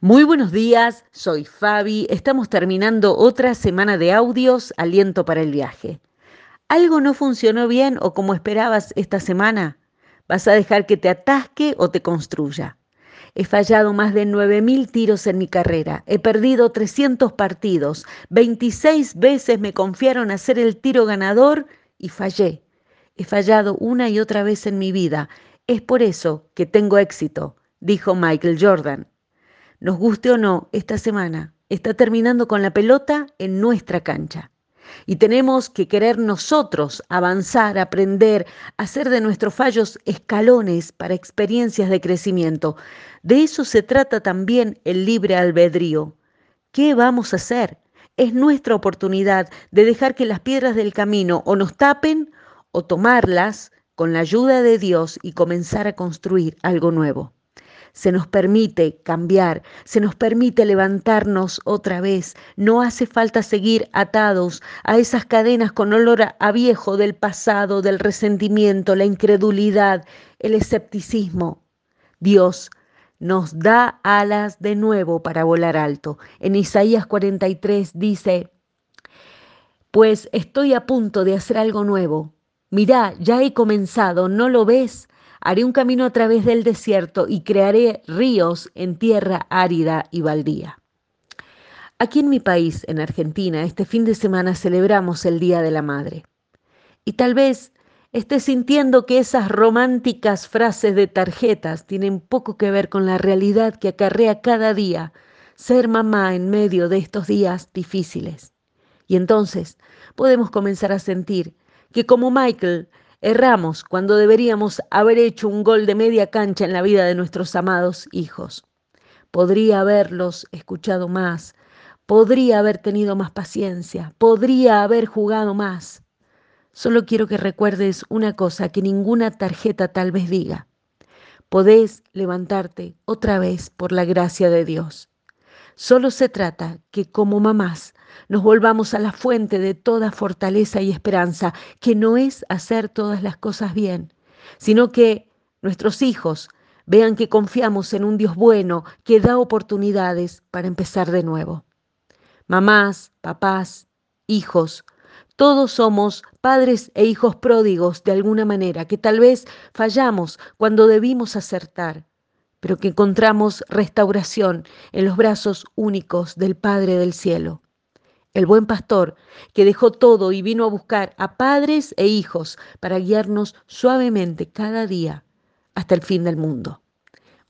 Muy buenos días, soy Fabi. Estamos terminando otra semana de audios, aliento para el viaje. ¿Algo no funcionó bien o como esperabas esta semana? ¿Vas a dejar que te atasque o te construya? He fallado más de 9.000 tiros en mi carrera. He perdido 300 partidos. 26 veces me confiaron hacer el tiro ganador y fallé. He fallado una y otra vez en mi vida. Es por eso que tengo éxito, dijo Michael Jordan. Nos guste o no, esta semana está terminando con la pelota en nuestra cancha. Y tenemos que querer nosotros avanzar, aprender, hacer de nuestros fallos escalones para experiencias de crecimiento. De eso se trata también el libre albedrío. ¿Qué vamos a hacer? Es nuestra oportunidad de dejar que las piedras del camino o nos tapen o tomarlas con la ayuda de Dios y comenzar a construir algo nuevo se nos permite cambiar, se nos permite levantarnos otra vez. No hace falta seguir atados a esas cadenas con olor a viejo del pasado, del resentimiento, la incredulidad, el escepticismo. Dios nos da alas de nuevo para volar alto. En Isaías 43 dice, pues estoy a punto de hacer algo nuevo. Mirá, ya he comenzado, ¿no lo ves? Haré un camino a través del desierto y crearé ríos en tierra árida y baldía. Aquí en mi país, en Argentina, este fin de semana celebramos el Día de la Madre. Y tal vez estés sintiendo que esas románticas frases de tarjetas tienen poco que ver con la realidad que acarrea cada día ser mamá en medio de estos días difíciles. Y entonces podemos comenzar a sentir que como Michael Erramos cuando deberíamos haber hecho un gol de media cancha en la vida de nuestros amados hijos. Podría haberlos escuchado más, podría haber tenido más paciencia, podría haber jugado más. Solo quiero que recuerdes una cosa que ninguna tarjeta tal vez diga. Podés levantarte otra vez por la gracia de Dios. Solo se trata que como mamás nos volvamos a la fuente de toda fortaleza y esperanza, que no es hacer todas las cosas bien, sino que nuestros hijos vean que confiamos en un Dios bueno que da oportunidades para empezar de nuevo. Mamás, papás, hijos, todos somos padres e hijos pródigos de alguna manera, que tal vez fallamos cuando debimos acertar, pero que encontramos restauración en los brazos únicos del Padre del Cielo. El buen pastor que dejó todo y vino a buscar a padres e hijos para guiarnos suavemente cada día hasta el fin del mundo.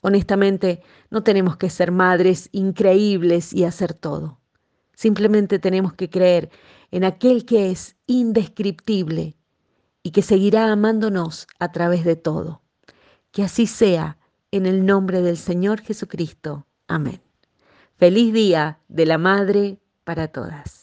Honestamente, no tenemos que ser madres increíbles y hacer todo. Simplemente tenemos que creer en aquel que es indescriptible y que seguirá amándonos a través de todo. Que así sea en el nombre del Señor Jesucristo. Amén. Feliz día de la Madre para todas.